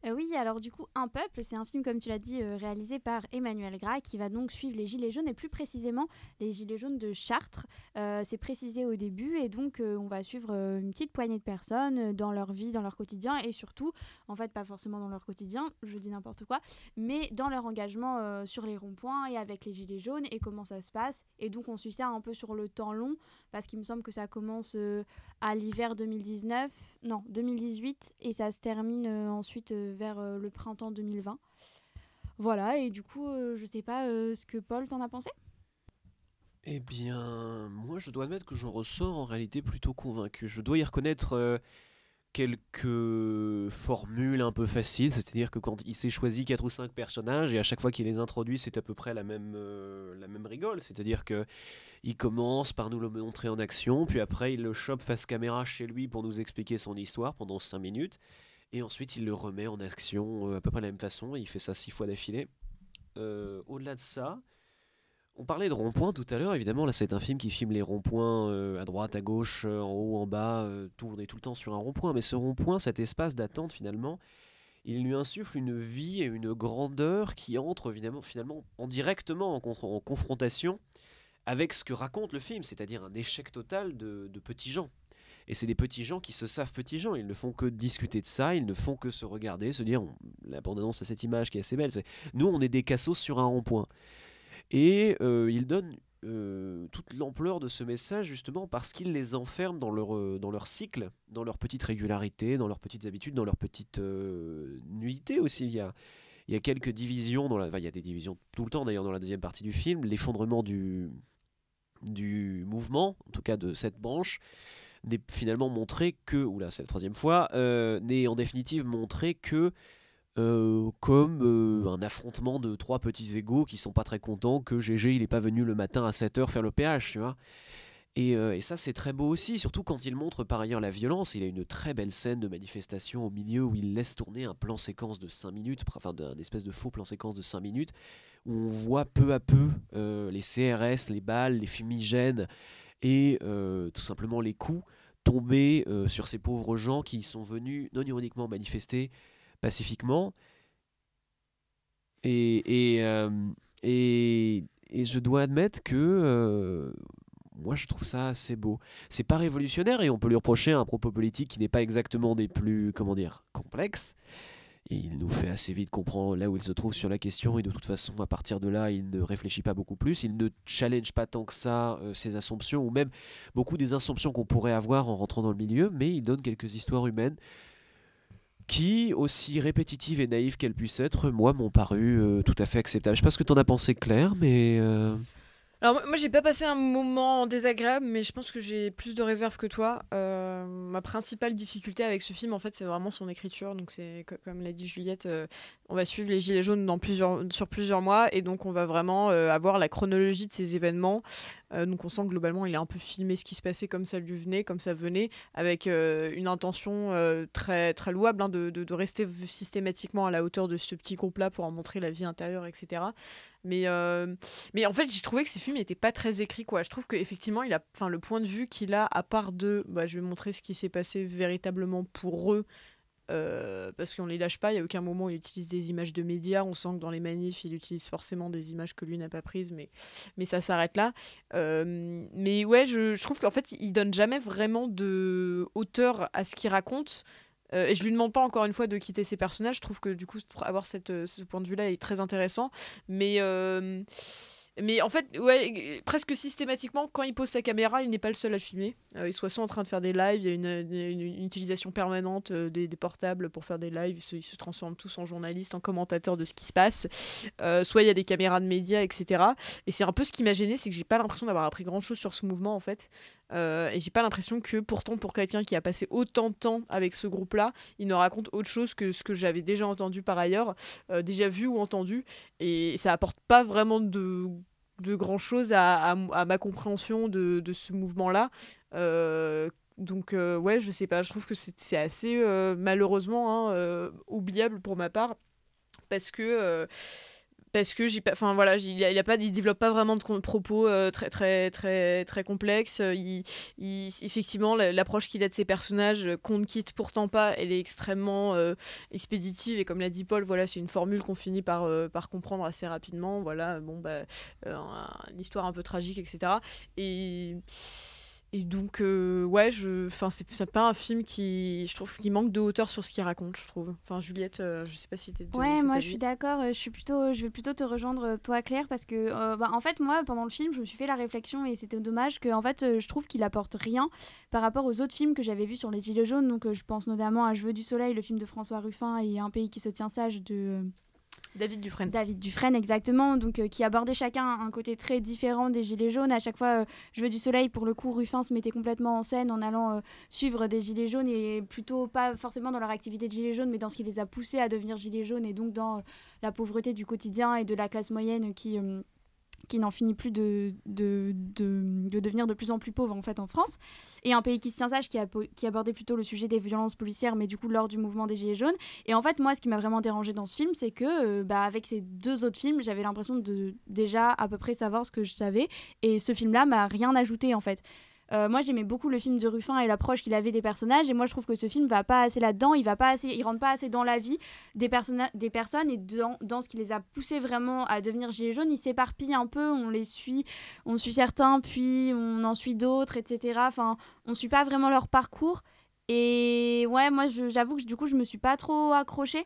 Euh, oui, alors du coup, Un peuple, c'est un film, comme tu l'as dit, euh, réalisé par Emmanuel Gras, qui va donc suivre les Gilets jaunes, et plus précisément les Gilets jaunes de Chartres. Euh, c'est précisé au début, et donc on va suivre une petite poignée de personnes dans leur vie, dans leur quotidien, et surtout, en fait, pas forcément dans leur quotidien, je dis n'importe quoi, mais dans leur engagement sur les ronds-points et avec les Gilets jaunes, et comment ça se passe. Et donc on suit ça un peu sur le temps long, parce qu'il me semble que ça commence à l'hiver 2019, non, 2018, et ça se termine ensuite vers euh, le printemps 2020. Voilà, et du coup, euh, je sais pas euh, ce que Paul t'en a pensé? Eh bien, moi, je dois admettre que je ressors en réalité plutôt convaincu. Je dois y reconnaître quelques formules un peu faciles, c'est-à-dire que quand il s'est choisi quatre ou cinq personnages et à chaque fois qu'il les introduit, c'est à peu près la même, la même rigole. C'est-à-dire que il commence par nous le montrer en action, puis après il le chope face caméra chez lui pour nous expliquer son histoire pendant cinq minutes, et ensuite il le remet en action euh, à peu près de la même façon. Il fait ça six fois d'affilée. Euh, Au-delà de ça. On parlait de rond-point tout à l'heure, évidemment, là c'est un film qui filme les ronds-points euh, à droite, à gauche, en haut, en bas, tout, on est tout le temps sur un rond-point, mais ce rond-point, cet espace d'attente finalement, il lui insuffle une vie et une grandeur qui entrent évidemment, finalement en directement en, en confrontation avec ce que raconte le film, c'est-à-dire un échec total de, de petits gens. Et c'est des petits gens qui se savent petits gens, ils ne font que discuter de ça, ils ne font que se regarder, se dire, on- la bande-annonce à cette image qui est assez belle, c'est nous on est des cassos sur un rond-point. Et euh, il donne euh, toute l'ampleur de ce message justement parce qu'il les enferme dans leur, euh, dans leur cycle, dans leur petite régularité, dans leurs petites habitudes, dans leur petite euh, aussi. Il y a, il y a quelques divisions, dans la, il y a des divisions tout le temps d'ailleurs dans la deuxième partie du film, l'effondrement du, du mouvement, en tout cas de cette branche, n'est finalement montré que, oula c'est la troisième fois, euh, n'est en définitive montré que euh, comme euh, un affrontement de trois petits égaux qui sont pas très contents que GG il est pas venu le matin à 7h faire le péage, tu vois. Et, euh, et ça c'est très beau aussi, surtout quand il montre par ailleurs la violence. Il a une très belle scène de manifestation au milieu où il laisse tourner un plan séquence de 5 minutes, enfin d'un espèce de faux plan séquence de 5 minutes, où on voit peu à peu les CRS, les balles, les fumigènes et euh, tout simplement les coups tomber euh, sur ces pauvres gens qui sont venus non ironiquement manifester pacifiquement. Et, et, euh, et, je dois admettre que moi je trouve ça assez beau. C'est pas révolutionnaire et on peut lui reprocher un propos politique qui n'est pas exactement des plus, comment dire, complexes. Il nous fait assez vite comprendre là où il se trouve sur la question. Et de toute façon à partir de là il ne réfléchit pas beaucoup plus, il ne challenge pas tant que ça euh, ses assumptions ou même beaucoup des assumptions qu'on pourrait avoir en rentrant dans le milieu, mais il donne quelques histoires humaines qui, aussi répétitives et naïves qu'elles puissent être, moi m'ont paru euh, tout à fait acceptables. Je sais pas ce que t'en as pensé Claire, mais... euh, Alors moi, j'ai pas passé un moment désagréable, mais je pense que j'ai plus de réserve que toi. Euh, ma principale difficulté avec ce film, en fait, c'est vraiment son écriture. Donc c'est co- comme l'a dit Juliette, euh, on va suivre les gilets jaunes dans plusieurs, sur plusieurs mois, et donc on va vraiment euh, avoir la chronologie de ces événements. Euh, donc on sent que globalement, il a un peu filmé ce qui se passait comme ça lui venait, comme ça venait, avec euh, une intention euh, très très louable hein, de, de- rester systématiquement à la hauteur de ce petit groupe-là pour en montrer la vie intérieure, etc. Mais, mais en fait, j'ai trouvé que ce film n'était pas très écrit. Quoi. Je trouve qu'effectivement, le point de vue qu'il a, à part de, bah, je vais montrer ce qui s'est passé véritablement pour eux, euh, parce qu'on les lâche pas. Il y a aucun moment où il utilise des images de médias. On sent que dans les manifs, il utilise forcément des images que lui n'a pas prises, mais, mais ça s'arrête là. Euh, mais ouais, je, trouve qu'en fait, il donne jamais vraiment de hauteur à ce qu'il raconte. Euh, et je lui demande pas encore une fois de quitter ses personnages. Je trouve que du coup, avoir cette, ce point de vue-là est très intéressant. Mais, mais en fait, ouais, presque systématiquement, quand il pose sa caméra, il n'est pas le seul à filmer. Euh, il soit en train de faire des lives, il y a une, utilisation permanente euh, des, portables pour faire des lives. Ils se, transforment tous en journalistes, en commentateurs de ce qui se passe. Euh, soit il y a des caméras de médias, etc. Et c'est un peu ce qui m'a gêné, c'est que j'ai pas l'impression d'avoir appris grand chose sur ce mouvement en fait. Euh, et j'ai pas l'impression que pourtant pour quelqu'un qui a passé autant de temps avec ce groupe-là, il ne raconte autre chose que ce que j'avais déjà entendu par ailleurs, déjà vu ou entendu. Et ça apporte pas vraiment de, de grand chose à, à ma compréhension de, de ce mouvement-là. Euh, donc euh, ouais, je sais pas, je trouve que c'est assez euh, malheureusement hein, oubliable pour ma part parce que parce que j'ai pas enfin voilà il, a pas il développe pas vraiment de propos euh, très très très très complexes. Euh, il, il- effectivement la- l'approche qu'il a de ses personnages euh, qu'on ne quitte pourtant pas elle est extrêmement expéditive. Et comme l'a dit Paul voilà c'est une formule qu'on finit par par comprendre assez rapidement. Voilà bon bah un- une histoire un peu tragique etc et et donc, euh, ouais, je, enfin, c'est pas un film qui, je trouve, qu'il manque de hauteur sur ce qu'il raconte, je trouve. Enfin, Juliette, euh, je sais pas si t'es Ouais, moi je suis d'accord. euh, Je suis plutôt, je vais plutôt te rejoindre euh, toi Claire parce que, euh, bah, en fait, moi pendant le film, je me suis fait la réflexion et c'était dommage que, en fait, je trouve qu'il apporte rien par rapport aux autres films que j'avais vus sur les gilets jaunes. Donc, je pense notamment à Je veux du soleil, le film de François Ruffin et Un pays qui se tient sage de David Dufresne. David Dufresne, exactement, donc euh, qui abordait chacun un côté très différent des Gilets jaunes. À chaque fois, euh, Je veux du soleil, pour le coup, Ruffin se mettait complètement en scène en allant euh, suivre des Gilets jaunes et plutôt pas forcément dans leur activité de Gilets jaunes, mais dans ce qui les a poussés à devenir Gilets jaunes et donc dans la pauvreté du quotidien et de la classe moyenne qui. Qui n'en finit plus de, de, de, de devenir de plus en plus pauvre en fait en France. Et un pays qui se tient sage qui, abordait plutôt le sujet des violences policières mais du coup lors du mouvement des gilets jaunes. Et en fait moi ce qui m'a vraiment dérangé dans ce film c'est que euh, bah, avec ces deux autres films j'avais l'impression de déjà à peu près savoir ce que je savais. Et ce film là m'a rien ajouté en fait euh, moi, j'aimais beaucoup le film de Ruffin et l'approche qu'il avait des personnages. Et moi, je trouve que ce film va pas assez là-dedans. Il va pas assez, il rentre pas assez dans la vie des, des personnes et dans, dans ce qui les a poussés vraiment à devenir gilets jaunes. Il s'éparpille un peu. On les suit, on suit certains, puis on en suit d'autres, etc. Enfin, on suit pas vraiment leur parcours. Et ouais, moi, j'avoue que du coup, je me suis pas trop accrochée.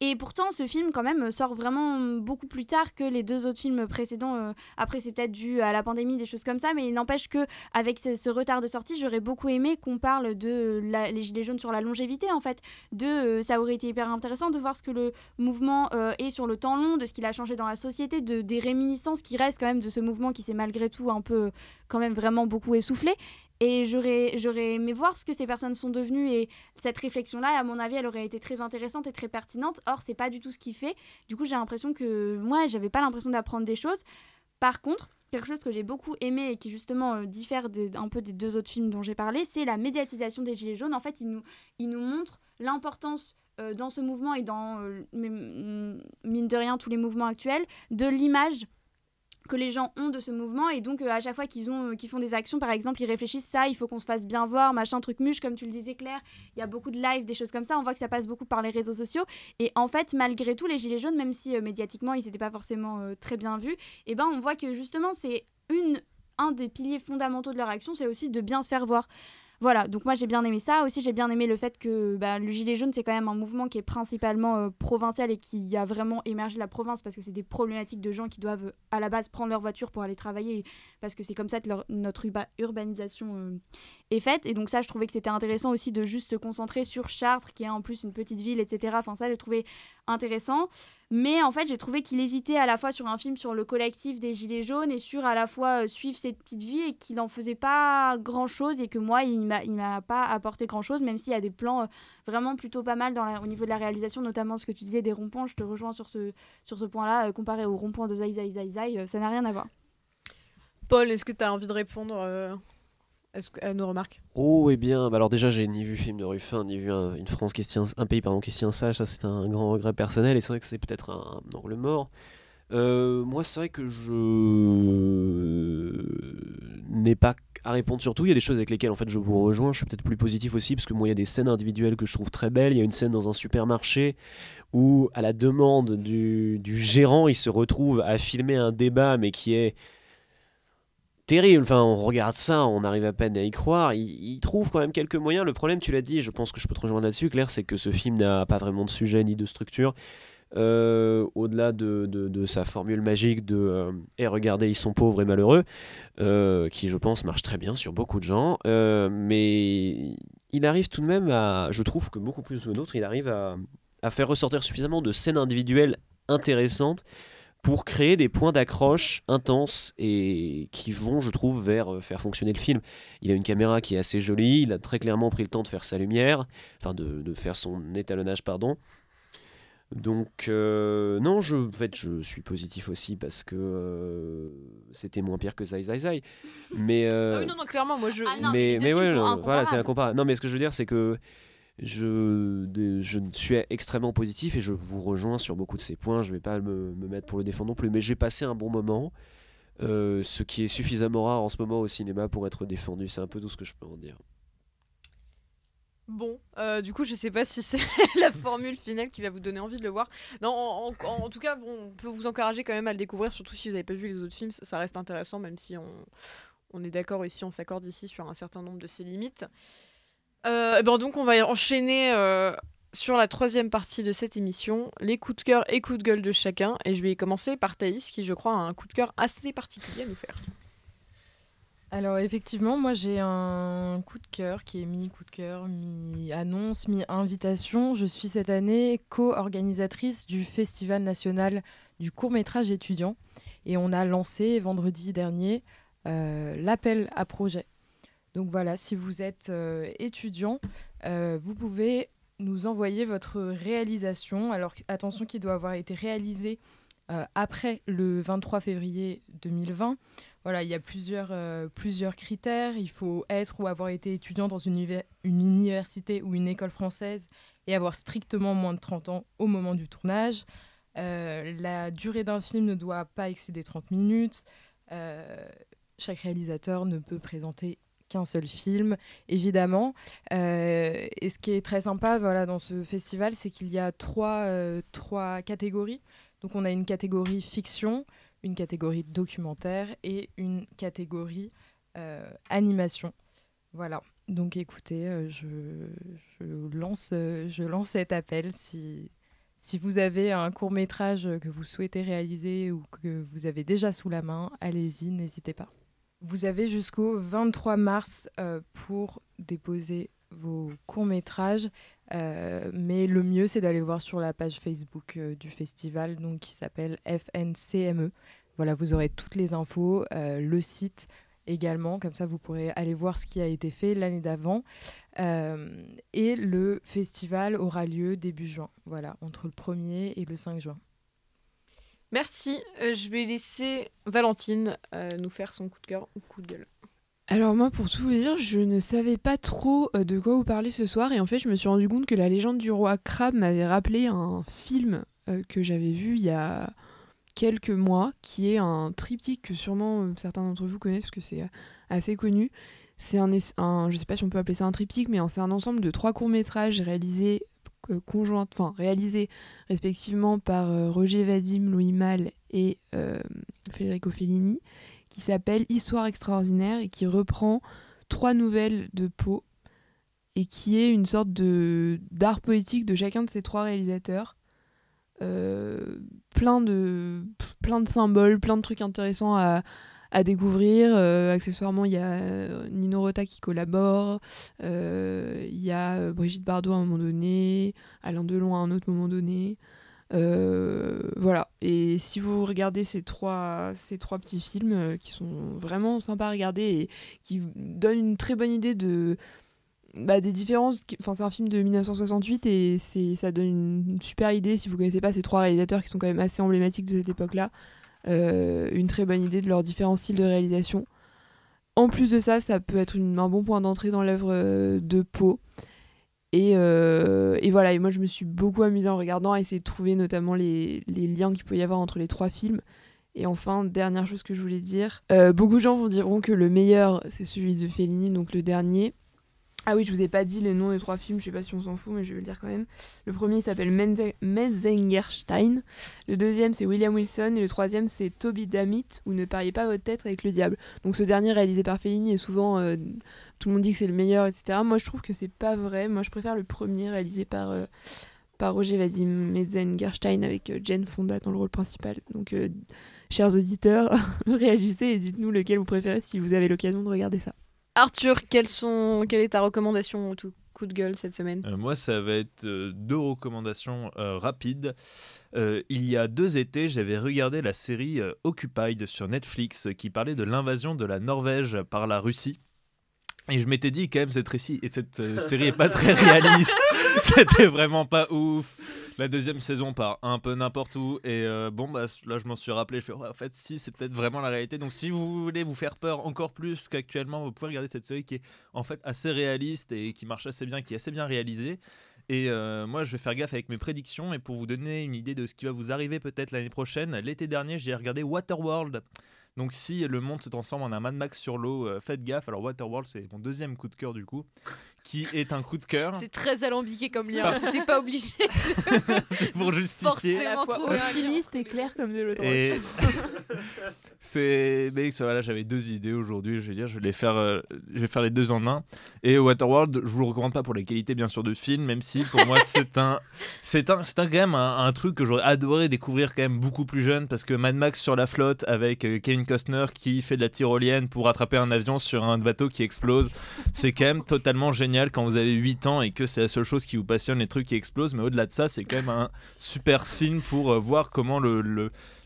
Et pourtant, ce film, quand même, sort vraiment beaucoup plus tard que les deux autres films précédents. Euh, après, c'est peut-être dû à la pandémie, des choses comme ça, mais il n'empêche que avec ce, retard de sortie, j'aurais beaucoup aimé qu'on parle de la- les gilets jaunes sur la longévité, en fait. De, euh, ça aurait été hyper intéressant de voir ce que le mouvement euh, est sur le temps long, de ce qu'il a changé dans la société, de des réminiscences qui restent quand même de ce mouvement qui s'est malgré tout un peu, quand même vraiment beaucoup essoufflé. Et j'aurais, aimé voir ce que ces personnes sont devenues. Et cette réflexion-là, à mon avis, elle aurait été très intéressante et très pertinente. Or, c'est pas du tout ce qu'il fait. Du coup, j'ai l'impression que moi, j'avais pas l'impression d'apprendre des choses. Par contre, quelque chose que j'ai beaucoup aimé et qui justement euh, diffère des- un peu des deux autres films dont j'ai parlé, c'est la médiatisation des Gilets jaunes. En fait, il nous, il nous montre l'importance euh, dans ce mouvement et dans, euh, mine de rien, tous les mouvements actuels, de l'image que les gens ont de ce mouvement. Et donc euh, à chaque fois euh, qu'ils font des actions par exemple ils réfléchissent ça il faut qu'on se fasse bien voir machin truc muche comme tu le disais Claire. Il y a beaucoup de live des choses comme ça. On voit que ça passe beaucoup par les réseaux sociaux. Et en fait malgré tout les gilets jaunes même si euh, médiatiquement ils n'étaient pas forcément très bien vus et ben on voit que justement c'est une un des piliers fondamentaux de leur action c'est aussi de bien se faire voir voilà, donc moi j'ai bien aimé ça. Aussi, j'ai bien aimé le fait que bah, le Gilet jaune, c'est quand même un mouvement qui est principalement euh, provincial et qui a vraiment émergé la province parce que c'est des problématiques de gens qui doivent à la base prendre leur voiture pour aller travailler parce que c'est comme ça que notre urba- urbanisation euh, est. Et donc, ça, je trouvais que c'était intéressant aussi de juste se concentrer sur Chartres, qui est en plus une petite ville, etc. Enfin, ça, j'ai trouvé intéressant. Mais en fait, j'ai trouvé qu'il hésitait à la fois sur un film sur le collectif des Gilets jaunes et sur à la fois euh, suivre cette petite vie et qu'il n'en faisait pas grand-chose et que moi, il il m'a pas apporté grand-chose, même s'il y a des plans euh, vraiment plutôt pas mal au niveau de la réalisation, notamment ce que tu disais des ronds-points. Je te rejoins sur ce, sur ce point-là, euh, comparé aux ronds-points de Zai Zai Zai Zai, ça n'a rien à voir. Paul, est-ce que tu as envie de répondre est-ce que- à nos remarques Oh, eh bien, bah alors déjà, j'ai ni vu film de Ruffin, ni vu un, une France qui un pays pardon, qui se tient sage, ça c'est un grand regret personnel, et c'est vrai que c'est peut-être un, un angle mort. Euh, moi, c'est vrai que je n'ai pas à répondre sur tout. Il y a des choses avec lesquelles en fait je vous rejoins. Je suis peut-être plus positif aussi parce que moi, il y a des scènes individuelles que je trouve très belles. Il y a une scène dans un supermarché où, à la demande du, du gérant, il se retrouve à filmer un débat, mais qui est terrible. Enfin, on regarde ça, on arrive à peine à y croire. Il, trouve quand même quelques moyens. Le problème, tu l'as dit, je pense que je peux te rejoindre là-dessus, Claire, c'est que ce film n'a pas vraiment de sujet ni de structure. Euh, au-delà de, sa formule magique de euh, Eh, regardez, ils sont pauvres et malheureux, euh, qui je pense marche très bien sur beaucoup de gens, euh, mais il arrive tout de même à, je trouve que beaucoup plus que d'autres, il arrive à faire ressortir suffisamment de scènes individuelles intéressantes pour créer des points d'accroche intenses et qui vont, je trouve, vers euh, faire fonctionner le film. Il a une caméra qui est assez jolie, il a très clairement pris le temps de faire sa lumière, enfin de, de faire son étalonnage, pardon. Donc, euh, non, je, en fait, je suis positif aussi parce que euh, c'était moins pire que Zai Zai Zai. Mais, euh, Ah oui, non, non, clairement, moi je. mais, mais ouais, non, voilà, c'est incomparable. Non, mais ce que je veux dire, c'est que je, suis extrêmement positif et je vous rejoins sur beaucoup de ces points. Je vais pas me, me mettre pour le défendre non plus, mais j'ai passé un bon moment. euh, ce qui est suffisamment rare en ce moment au cinéma pour être défendu. C'est un peu tout ce que je peux en dire. Bon, euh, du coup, je sais pas si c'est *laughs* la formule finale qui va vous donner envie de le voir. Non, en, tout cas, bon, on peut vous encourager quand même à le découvrir, surtout si vous n'avez pas vu les autres films. Ça, ça reste intéressant, même si on, on est d'accord ici, on s'accorde ici sur un certain nombre de ses limites. Euh, ben donc, on va enchaîner euh, sur la troisième partie de cette émission, les coups de cœur et coups de gueule de chacun. Et je vais commencer par Thaïs, qui, je crois, a un coup de cœur assez particulier à nous faire. Alors effectivement, moi j'ai un coup de cœur qui est mi-coup de cœur, mi-annonce, mi-invitation. Je suis cette année co-organisatrice du Festival national du court métrage étudiant et on a lancé vendredi dernier euh, l'appel à projet. Donc voilà, si vous êtes euh, étudiant, euh, vous pouvez nous envoyer votre réalisation. Alors attention qu'il doit avoir été réalisé après le 23 février 2020 voilà, il y a plusieurs, euh, critères. Il faut être ou avoir été étudiant dans une, université ou une école française et avoir strictement moins de 30 ans au moment du tournage. Euh, la durée d'un film ne doit pas excéder 30 minutes. Euh, chaque réalisateur ne peut présenter qu'un seul film, évidemment. et ce qui est très sympa voilà, dans ce festival, c'est qu'il y a trois, trois catégories. Donc on a une catégorie fiction, une catégorie documentaire et une catégorie euh, animation. Voilà. Donc écoutez, euh, je, lance, euh, je lance cet appel. Si, si vous avez un court métrage que vous souhaitez réaliser ou que vous avez déjà sous la main, allez-y, n'hésitez pas. Vous avez jusqu'au 23 mars pour déposer vos courts-métrages. Euh, mais le mieux, c'est d'aller voir sur la page Facebook euh, du festival donc, qui s'appelle FNCME. Voilà, vous aurez toutes les infos, euh, le site également, comme ça vous pourrez aller voir ce qui a été fait l'année d'avant. et le festival aura lieu début juin, voilà, entre le 1er et le 5 juin. Merci, je vais laisser Valentine nous faire son coup de cœur ou coup de gueule. Alors moi, pour tout vous dire, je ne savais pas trop euh, de quoi vous parler ce soir et en fait, je me suis rendu compte que la légende du roi crabe m'avait rappelé un film euh, que j'avais vu il y a quelques mois, qui est un triptyque que sûrement euh, certains d'entre vous connaissent parce que c'est assez connu. C'est un, un, je sais pas si on peut appeler ça un triptyque, mais c'est un ensemble de trois courts métrages réalisés conjoints, enfin respectivement par Roger Vadim, Louis Malle et Federico Fellini qui s'appelle Histoire extraordinaire et qui reprend trois nouvelles de Poe et qui est une sorte d'art poétique de chacun de ces trois réalisateurs. Euh, plein, de, plein de symboles, plein de trucs intéressants à, à découvrir. Euh, accessoirement, il y a euh, Nino Rota qui collabore, il y a Brigitte Bardot à un moment donné, Alain Delon à un autre moment donné. Euh, voilà. Et si vous regardez ces trois, ces trois petits films euh, qui sont vraiment sympas à regarder et qui donnent une très bonne idée de bah, des différences. Enfin, c'est un film de 1968 et ça donne une, super idée si vous connaissez pas ces trois réalisateurs qui sont quand même assez emblématiques de cette époque-là. Euh, une très bonne idée de leurs différents styles de réalisation. En plus de ça, ça peut être un bon point d'entrée dans l'œuvre de Poe. Euh, et, voilà, et moi je me suis beaucoup amusée en regardant, à essayer de trouver notamment les, liens qu'il peut y avoir entre les trois films. Et enfin, dernière chose que je voulais dire, euh, beaucoup de gens vont diront que le meilleur c'est celui de Fellini, donc le dernier. Ah oui, je vous ai pas dit les noms des trois films, je sais pas si on s'en fout, mais je vais le dire quand même. Le premier s'appelle Metzengerstein, le deuxième c'est William Wilson, et le troisième c'est Toby Dammit, ou Ne pariez pas votre tête avec le diable. Donc ce dernier réalisé par Fellini est souvent, euh, tout le monde dit que c'est le meilleur, etc. Moi je trouve que c'est pas vrai, moi je préfère le premier réalisé par, euh, par Roger Vadim Metzengerstein avec euh, Jane Fonda dans le rôle principal. Donc chers auditeurs, *laughs* réagissez et dites-nous lequel vous préférez si vous avez l'occasion de regarder ça. Arthur, sont... quelle est ta recommandation tout coup de gueule cette semaine? Euh, Moi, ça va être euh, deux recommandations euh, rapides. il y a deux étés, j'avais regardé la série Occupied sur Netflix qui parlait de l'invasion de la Norvège par la Russie. Et je m'étais dit, quand même, cette, récit, et cette série est pas très *laughs* réaliste. *laughs* C'était vraiment pas ouf la deuxième saison part un peu n'importe où. Et euh, bon, bah, là, je m'en suis rappelé. Je fais, en fait, si, c'est peut-être vraiment la réalité. Donc, si vous voulez vous faire peur encore plus qu'actuellement, vous pouvez regarder cette série qui est en fait assez réaliste et qui marche assez bien, qui est assez bien réalisée. Et euh, moi, je vais faire gaffe avec mes prédictions. Et pour vous donner une idée de ce qui va vous arriver peut-être l'année prochaine, l'été dernier, j'ai regardé Waterworld. Donc si le monde se transforme en un Mad Max sur l'eau, euh, faites gaffe. Alors Waterworld, c'est mon deuxième coup de cœur du coup, qui est un coup de cœur. C'est très alambiqué comme lien. Par- C'était pas obligé. *laughs* C'est pour justifier. Un lien. Optimiste et clair comme de l'eau de Et *laughs* c'est mais voilà, j'avais deux idées aujourd'hui, je vais dire, je vais les faire euh, je vais faire les deux en un. Et Waterworld, je vous le recommande pas pour la qualité bien sûr de film, même si pour moi *laughs* c'est un c'est un c'est un quand même un, un truc que j'aurais adoré découvrir quand même beaucoup plus jeune parce que Mad Max sur la flotte avec euh, Kevin Costner qui fait de la tyrolienne pour attraper un avion sur un bateau qui explose, c'est quand même totalement génial quand vous avez 8 ans et que c'est la seule chose qui vous passionne les trucs qui explosent, mais au-delà de ça, c'est quand même un super film pour euh, voir comment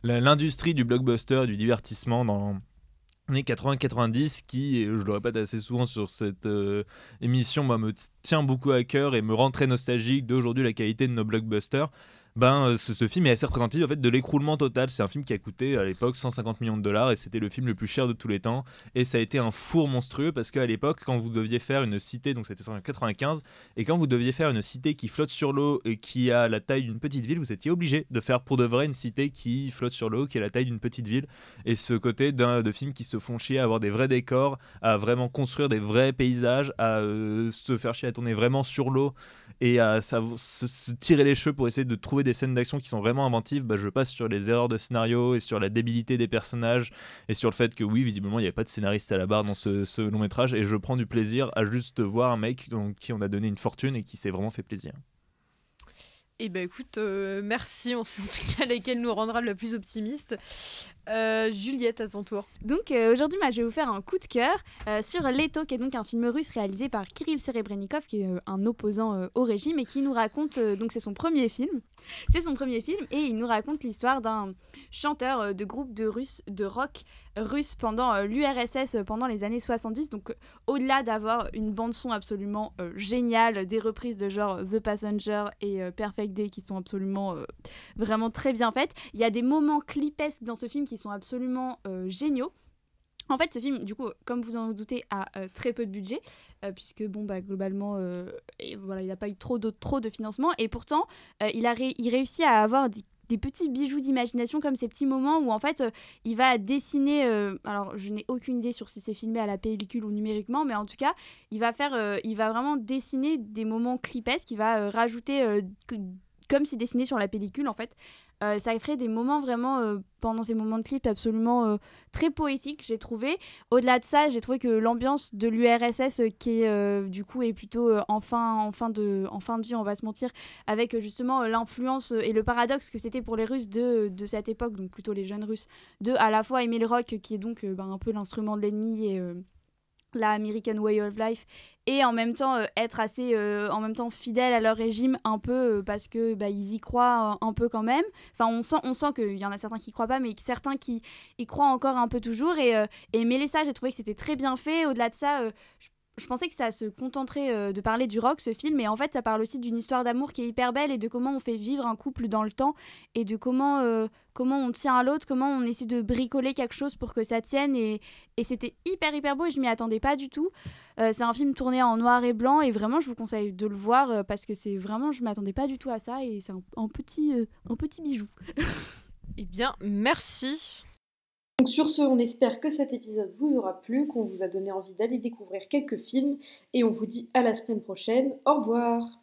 l'industrie du blockbuster, du divertissement dans les 80-90 qui, et je le répète assez souvent sur cette euh, émission, moi, me tient beaucoup à cœur et me rend très nostalgique d'aujourd'hui la qualité de nos blockbusters. Ben, euh, ce, film est assez représentatif de l'écroulement total. C'est un film qui a coûté à l'époque 150 millions de dollars et c'était le film le plus cher de tous les temps. Et ça a été un four monstrueux parce qu'à l'époque, quand vous deviez faire une cité, donc c'était en 95, et quand vous deviez faire une cité qui flotte sur l'eau et qui a la taille d'une petite ville, vous étiez obligé de faire pour de vrai une cité qui flotte sur l'eau, qui a la taille d'une petite ville. Et ce côté de films qui se font chier à avoir des vrais décors, à vraiment construire des vrais paysages, à euh, se faire chier à tourner vraiment sur l'eau et à se tirer les cheveux pour essayer de trouver des scènes d'action qui sont vraiment inventives, bah, je passe sur les erreurs de scénario et sur la débilité des personnages et sur le fait que oui, visiblement, il n'y avait pas de scénariste à la barre dans ce, long métrage et je prends du plaisir à juste voir un mec qui on a donné une fortune et qui s'est vraiment fait plaisir. Et ben écoute, euh, merci, on sait en tout cas lesquels nous rendra le plus optimiste. Euh, Juliette, à ton tour. Donc euh, aujourd'hui, moi, je vais vous faire un coup de cœur euh, sur Leto, qui est donc un film russe réalisé par Kirill Serebrennikov, qui est un opposant au régime et qui nous raconte, donc c'est son premier film, c'est son premier film et il nous raconte l'histoire d'un chanteur de groupe de, de rock russe pendant l'URSS pendant les années 70. Donc au-delà d'avoir une bande son absolument géniale, des reprises de genre The Passenger et Perfect Day qui sont absolument vraiment très bien faites, il y a des moments clipesques dans ce film qui sont absolument euh, géniaux. En fait, ce film, du coup, comme vous en doutez, a euh, très peu de budget, euh, puisque, bon, bah, globalement, et voilà, il n'a pas eu trop de, trop de financement, et pourtant, il, a ré- il réussit à avoir des, petits bijoux d'imagination, comme ces petits moments où, en fait, il va dessiner, alors, je n'ai aucune idée sur si c'est filmé à la pellicule ou numériquement, mais en tout cas, il va faire, il va vraiment dessiner des moments clipesques, il va rajouter, comme si dessiné sur la pellicule, en fait, euh, ça ferait des moments vraiment, euh, pendant ces moments de clip, absolument euh, très poétiques, j'ai trouvé. Au-delà de ça, j'ai trouvé que l'ambiance de l'URSS, euh, qui est, du coup est plutôt en, fin, en, fin de, en fin de vie, on va se mentir, avec justement l'influence et le paradoxe que c'était pour les Russes de, de cette époque, donc plutôt les jeunes Russes, de à la fois aimer le rock, qui est donc ben, un peu l'instrument de l'ennemi et la American Way of Life et en même temps euh, être assez euh, en même temps fidèle à leur régime un peu euh, parce que bah, ils y croient un peu quand même. Enfin on sent on sent qu'il y en a certains qui croient pas mais certains qui y croient encore un peu toujours. Et et aimer ça j'ai trouvé que c'était très bien fait. Au-delà de ça je je pensais que ça se contenterait euh, de parler du rock, ce film, mais en fait, ça parle aussi d'une histoire d'amour qui est hyper belle et de comment on fait vivre un couple dans le temps et de comment, euh, comment on tient à l'autre, comment on essaie de bricoler quelque chose pour que ça tienne. Et, c'était hyper, hyper beau et je m'y attendais pas du tout. Euh, c'est un film tourné en noir et blanc et vraiment, je vous conseille de le voir parce que c'est vraiment, je m'attendais pas du tout à ça et c'est un, petit, un petit bijou. Eh bien, merci. Donc sur ce, on espère que cet épisode vous aura plu, qu'on vous a donné envie d'aller découvrir quelques films et on vous dit à la semaine prochaine. Au revoir